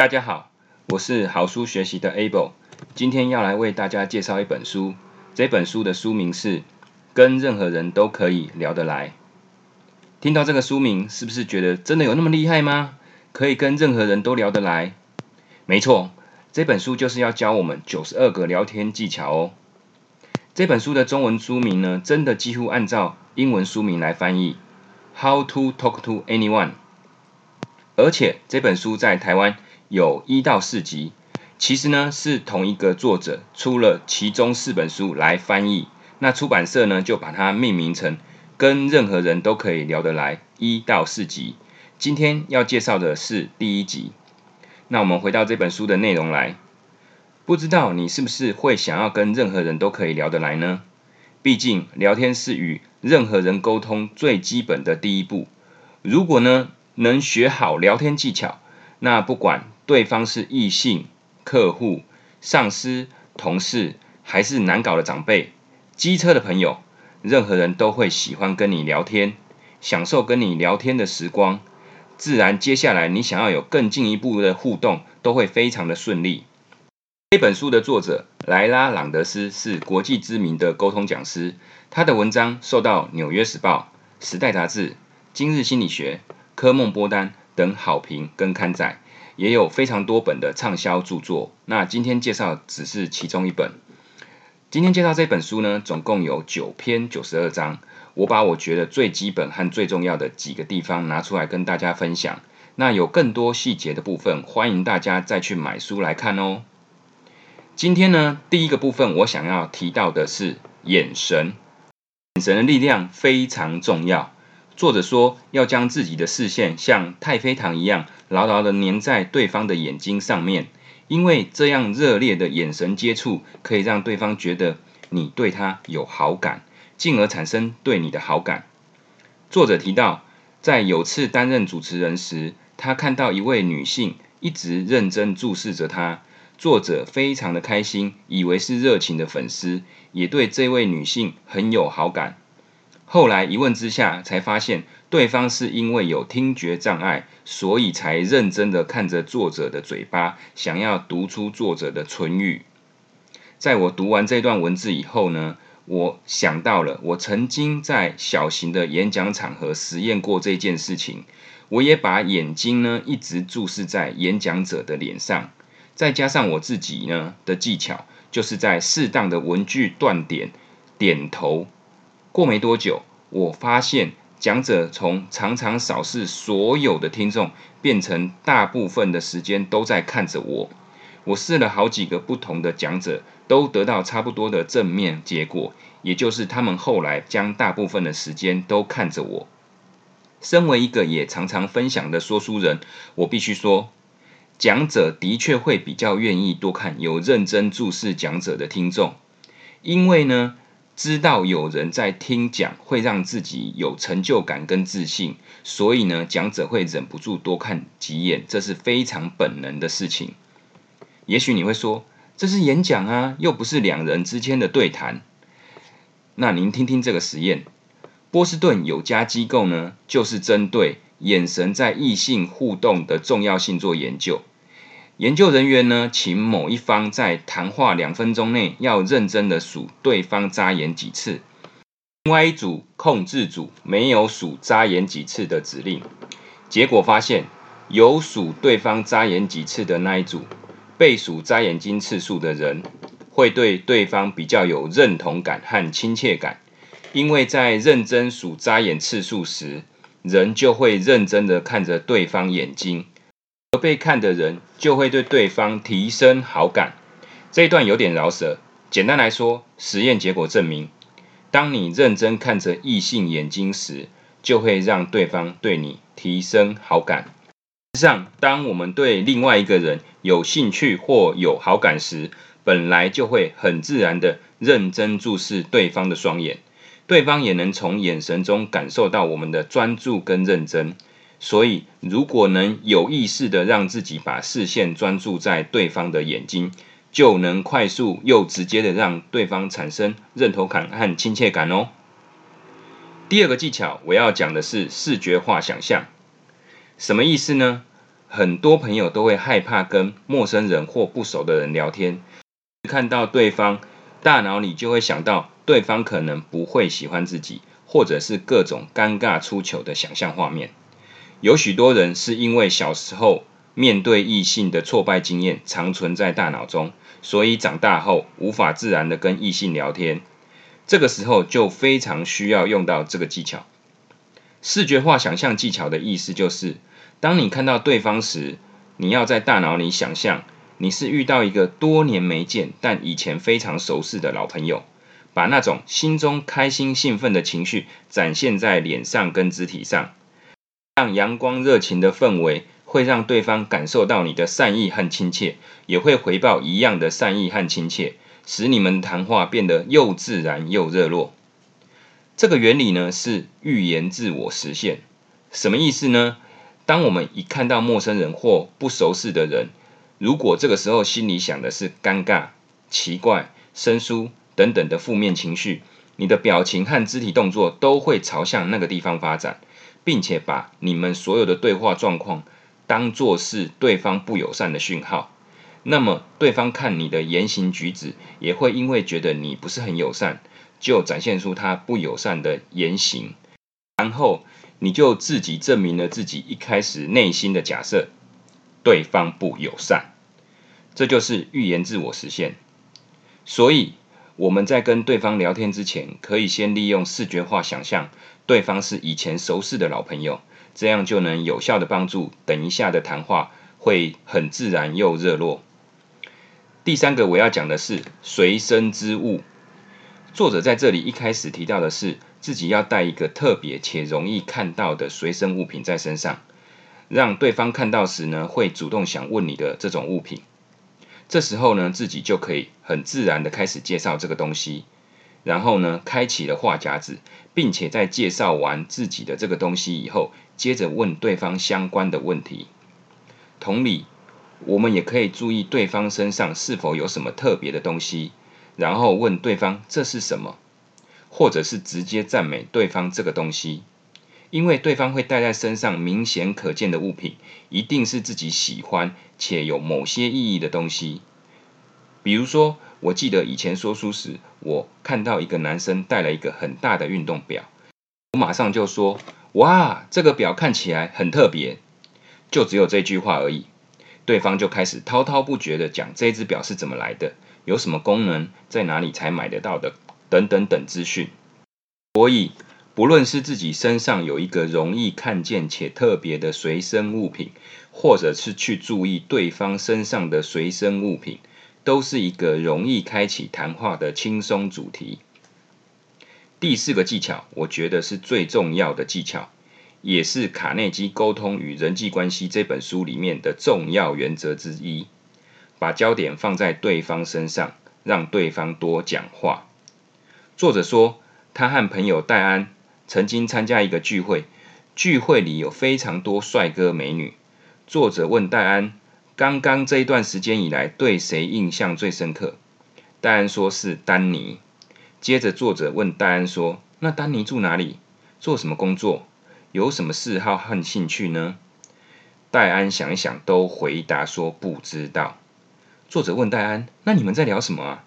大家好，我是好书学习的 Able，今天要来为大家介绍一本书。这本书的书名是《跟任何人都可以聊得来》。听到这个书名，是不是觉得真的有那么厉害吗？可以跟任何人都聊得来？没错，这本书就是要教我们九十二个聊天技巧哦。这本书的中文书名呢，真的几乎按照英文书名来翻译，How to Talk to Anyone。而且这本书在台湾有一到四集，其实呢是同一个作者出了其中四本书来翻译，那出版社呢就把它命名成跟任何人都可以聊得来一到四集。今天要介绍的是第一集。那我们回到这本书的内容来，不知道你是不是会想要跟任何人都可以聊得来呢？毕竟聊天是与任何人沟通最基本的第一步。如果呢？能学好聊天技巧，那不管对方是异性、客户、上司、同事，还是难搞的长辈、机车的朋友，任何人都会喜欢跟你聊天，享受跟你聊天的时光。自然，接下来你想要有更进一步的互动，都会非常的顺利。这本书的作者莱拉·朗德斯是国际知名的沟通讲师，他的文章受到《纽约时报》、《时代杂志》、《今日心理学》。科梦波丹等好评跟刊载，也有非常多本的畅销著作。那今天介绍只是其中一本。今天介绍这本书呢，总共有九篇九十二章。我把我觉得最基本和最重要的几个地方拿出来跟大家分享。那有更多细节的部分，欢迎大家再去买书来看哦。今天呢，第一个部分我想要提到的是眼神，眼神的力量非常重要。作者说，要将自己的视线像太妃糖一样牢牢地粘在对方的眼睛上面，因为这样热烈的眼神接触可以让对方觉得你对他有好感，进而产生对你的好感。作者提到，在有次担任主持人时，他看到一位女性一直认真注视着他，作者非常的开心，以为是热情的粉丝，也对这位女性很有好感。后来一问之下，才发现对方是因为有听觉障碍，所以才认真的看着作者的嘴巴，想要读出作者的唇语。在我读完这段文字以后呢，我想到了我曾经在小型的演讲场合实验过这件事情。我也把眼睛呢一直注视在演讲者的脸上，再加上我自己呢的技巧，就是在适当的文句断点点头。过没多久，我发现讲者从常常扫视所有的听众，变成大部分的时间都在看着我。我试了好几个不同的讲者，都得到差不多的正面结果，也就是他们后来将大部分的时间都看着我。身为一个也常常分享的说书人，我必须说，讲者的确会比较愿意多看有认真注视讲者的听众，因为呢。知道有人在听讲，会让自己有成就感跟自信，所以呢，讲者会忍不住多看几眼，这是非常本能的事情。也许你会说，这是演讲啊，又不是两人之间的对谈。那您听听这个实验，波士顿有家机构呢，就是针对眼神在异性互动的重要性做研究。研究人员呢，请某一方在谈话两分钟内要认真的数对方眨眼几次，另外一组控制组没有数眨眼几次的指令。结果发现，有数对方眨眼几次的那一组，被数眨眼睛次数的人，会对对方比较有认同感和亲切感，因为在认真数眨眼次数时，人就会认真的看着对方眼睛。而被看的人就会对对方提升好感。这一段有点饶舌。简单来说，实验结果证明，当你认真看着异性眼睛时，就会让对方对你提升好感。实际上，当我们对另外一个人有兴趣或有好感时，本来就会很自然的认真注视对方的双眼，对方也能从眼神中感受到我们的专注跟认真。所以，如果能有意识的让自己把视线专注在对方的眼睛，就能快速又直接的让对方产生认同感和亲切感哦。第二个技巧，我要讲的是视觉化想象。什么意思呢？很多朋友都会害怕跟陌生人或不熟的人聊天，看到对方，大脑里就会想到对方可能不会喜欢自己，或者是各种尴尬出糗的想象画面。有许多人是因为小时候面对异性的挫败经验常存在大脑中，所以长大后无法自然的跟异性聊天。这个时候就非常需要用到这个技巧。视觉化想象技巧的意思就是，当你看到对方时，你要在大脑里想象你是遇到一个多年没见但以前非常熟识的老朋友，把那种心中开心兴奋的情绪展现在脸上跟肢体上，让阳光热情的氛围会让对方感受到你的善意和亲切，也会回报一样的善意和亲切，使你们谈话变得又自然又热络。这个原理呢是预言自我实现，什么意思呢？当我们一看到陌生人或不熟识的人，如果这个时候心里想的是尴尬、奇怪、生疏等等的负面情绪，你的表情和肢体动作都会朝向那个地方发展，并且把你们所有的对话状况当作是对方不友善的讯号。那么对方看你的言行举止，也会因为觉得你不是很友善。就展现出他不友善的言行，然后你就自己证明了自己一开始内心的假设，对方不友善，这就是预言自我实现。所以我们在跟对方聊天之前，可以先利用视觉化想象对方是以前熟识的老朋友，这样就能有效的帮助等一下的谈话会很自然又热络。第三个我要讲的是随身之物。作者在这里一开始提到的是，自己要带一个特别且容易看到的随身物品在身上，让对方看到时呢，会主动想问你的这种物品。这时候呢，自己就可以很自然的开始介绍这个东西，然后呢，开启了话匣子，并且在介绍完自己的这个东西以后，接着问对方相关的问题。同理，我们也可以注意对方身上是否有什么特别的东西。然后问对方这是什么，或者是直接赞美对方这个东西，因为对方会带在身上明显可见的物品，一定是自己喜欢且有某些意义的东西。比如说，我记得以前说书时，我看到一个男生带了一个很大的运动表，我马上就说：“哇，这个表看起来很特别。”就只有这句话而已，对方就开始滔滔不绝的讲这只表是怎么来的。有什么功能，在哪里才买得到的，等等等资讯。所以，不论是自己身上有一个容易看见且特别的随身物品，或者是去注意对方身上的随身物品，都是一个容易开启谈话的轻松主题。第四个技巧，我觉得是最重要的技巧，也是卡内基沟通与人际关系这本书里面的重要原则之一。把焦点放在对方身上，让对方多讲话。作者说，他和朋友戴安曾经参加一个聚会，聚会里有非常多帅哥美女。作者问戴安，刚刚这一段时间以来，对谁印象最深刻？戴安说是丹尼。接着作者问戴安说，那丹尼住哪里？做什么工作？有什么嗜好和兴趣呢？戴安想一想，都回答说不知道。作者问戴安：“那你们在聊什么啊？”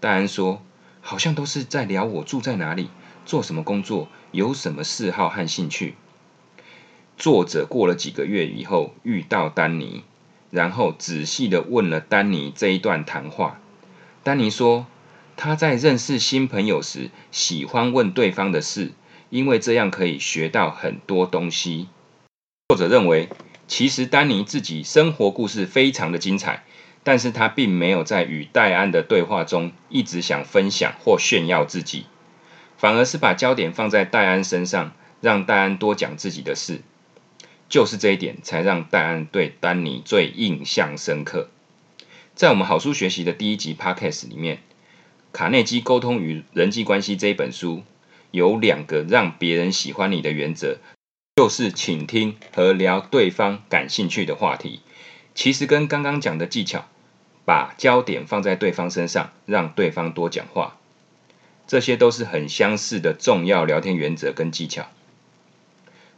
戴安说：“好像都是在聊我住在哪里，做什么工作，有什么嗜好和兴趣。”作者过了几个月以后遇到丹尼，然后仔细的问了丹尼这一段谈话。丹尼说：“他在认识新朋友时喜欢问对方的事，因为这样可以学到很多东西。”作者认为，其实丹尼自己生活故事非常的精彩。但是他并没有在与戴安的对话中一直想分享或炫耀自己，反而是把焦点放在戴安身上，让戴安多讲自己的事。就是这一点，才让戴安对丹尼最印象深刻。在我们好书学习的第一集 Podcast 里面，《卡内基沟通与人际关系》这一本书有两个让别人喜欢你的原则，就是倾听和聊对方感兴趣的话题。其实跟刚刚讲的技巧。把焦点放在对方身上，让对方多讲话，这些都是很相似的重要聊天原则跟技巧。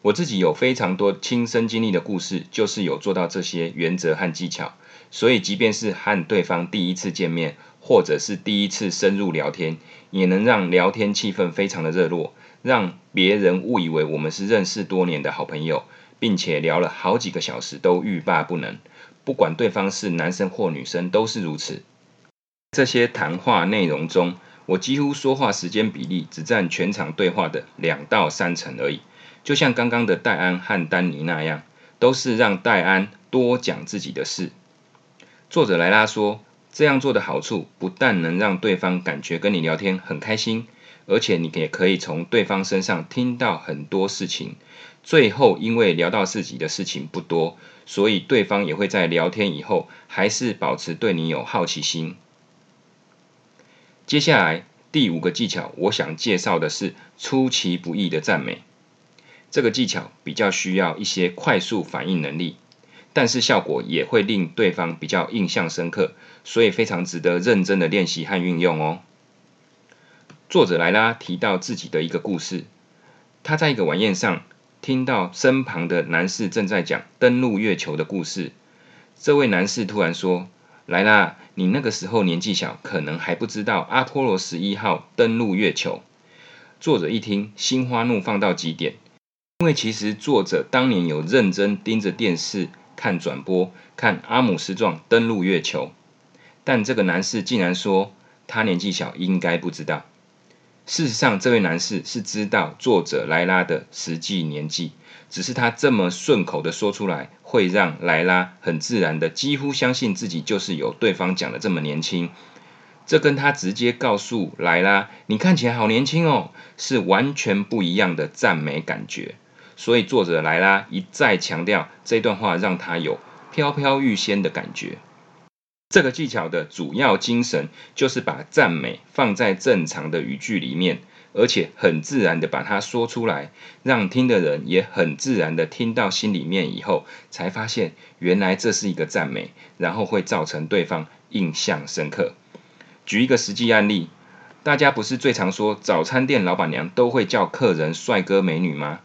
我自己有非常多亲身经历的故事，就是有做到这些原则和技巧，所以即便是和对方第一次见面，或者是第一次深入聊天，也能让聊天气氛非常的热络，让别人误以为我们是认识多年的好朋友，并且聊了好几个小时都欲罢不能。不管对方是男生或女生，都是如此。这些谈话内容中，我几乎说话时间比例只占全场对话的两到三成而已。就像刚刚的戴安和丹尼那样，都是让戴安多讲自己的事。作者莱拉说，这样做的好处不但能让对方感觉跟你聊天很开心，而且你也可以从对方身上听到很多事情。最后，因为聊到自己的事情不多，所以对方也会在聊天以后还是保持对你有好奇心。接下来第五个技巧，我想介绍的是出其不意的赞美。这个技巧比较需要一些快速反应能力，但是效果也会令对方比较印象深刻，所以非常值得认真的练习和运用哦。作者莱拉提到自己的一个故事，他在一个晚宴上听到身旁的男士正在讲登陆月球的故事。这位男士突然说：“莱拉，你那个时候年纪小，可能还不知道阿波罗十一号登陆月球。”作者一听，心花怒放到极点。因为其实作者当年有认真盯着电视看转播，看阿姆斯壮登陆月球，但这个男士竟然说他年纪小，应该不知道。事实上，这位男士是知道作者莱拉的实际年纪，只是他这么顺口的说出来，会让莱拉很自然的几乎相信自己就是有对方讲的这么年轻。这跟他直接告诉莱拉“你看起来好年轻哦”是完全不一样的赞美感觉。所以作者莱拉一再强调这段话，让他有飘飘欲仙的感觉。这个技巧的主要精神就是把赞美放在正常的语句里面，而且很自然的把它说出来，让听的人也很自然的听到心里面以后，才发现原来这是一个赞美，然后会造成对方印象深刻。举一个实际案例，大家不是最常说早餐店老板娘都会叫客人帅哥美女吗？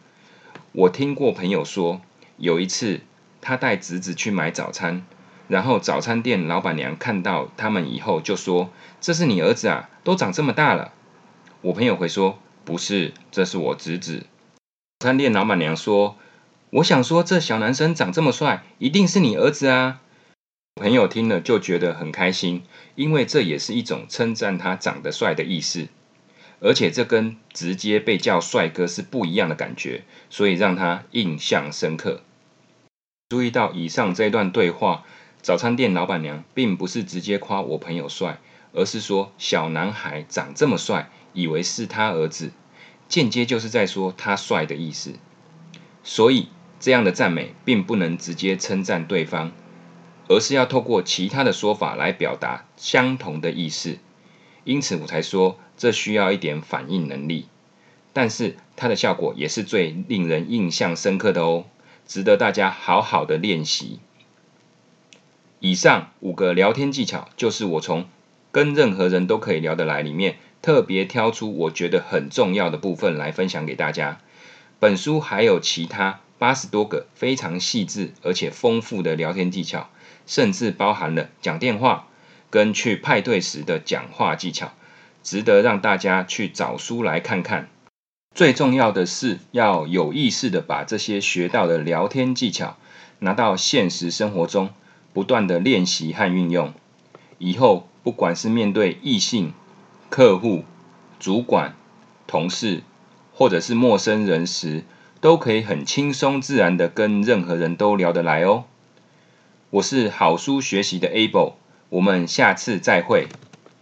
我听过朋友说，有一次他带侄子去买早餐，然后早餐店老板娘看到他们以后就说：“这是你儿子啊，都长这么大了。”我朋友会说：“不是，这是我侄子。”早餐店老板娘说：“我想说，这小男生长这么帅，一定是你儿子啊。”朋友听了就觉得很开心，因为这也是一种称赞他长得帅的意思。而且这跟直接被叫帅哥是不一样的感觉，所以让他印象深刻。注意到以上这段对话，早餐店老板娘并不是直接夸我朋友帅，而是说小男孩长这么帅，以为是他儿子，间接就是在说他帅的意思。所以这样的赞美并不能直接称赞对方，而是要透过其他的说法来表达相同的意思。因此我才说。这需要一点反应能力，但是它的效果也是最令人印象深刻的哦，值得大家好好的练习。以上五个聊天技巧，就是我从跟任何人都可以聊得来里面特别挑出我觉得很重要的部分来分享给大家。本书还有其他八十多个非常细致而且丰富的聊天技巧，甚至包含了讲电话跟去派对时的讲话技巧。值得让大家去找书来看看。最重要的是要有意识的把这些学到的聊天技巧拿到现实生活中，不断的练习和运用。以后不管是面对异性、客户、主管、同事，或者是陌生人时，都可以很轻松自然的跟任何人都聊得来哦。我是好书学习的 Able，我们下次再会。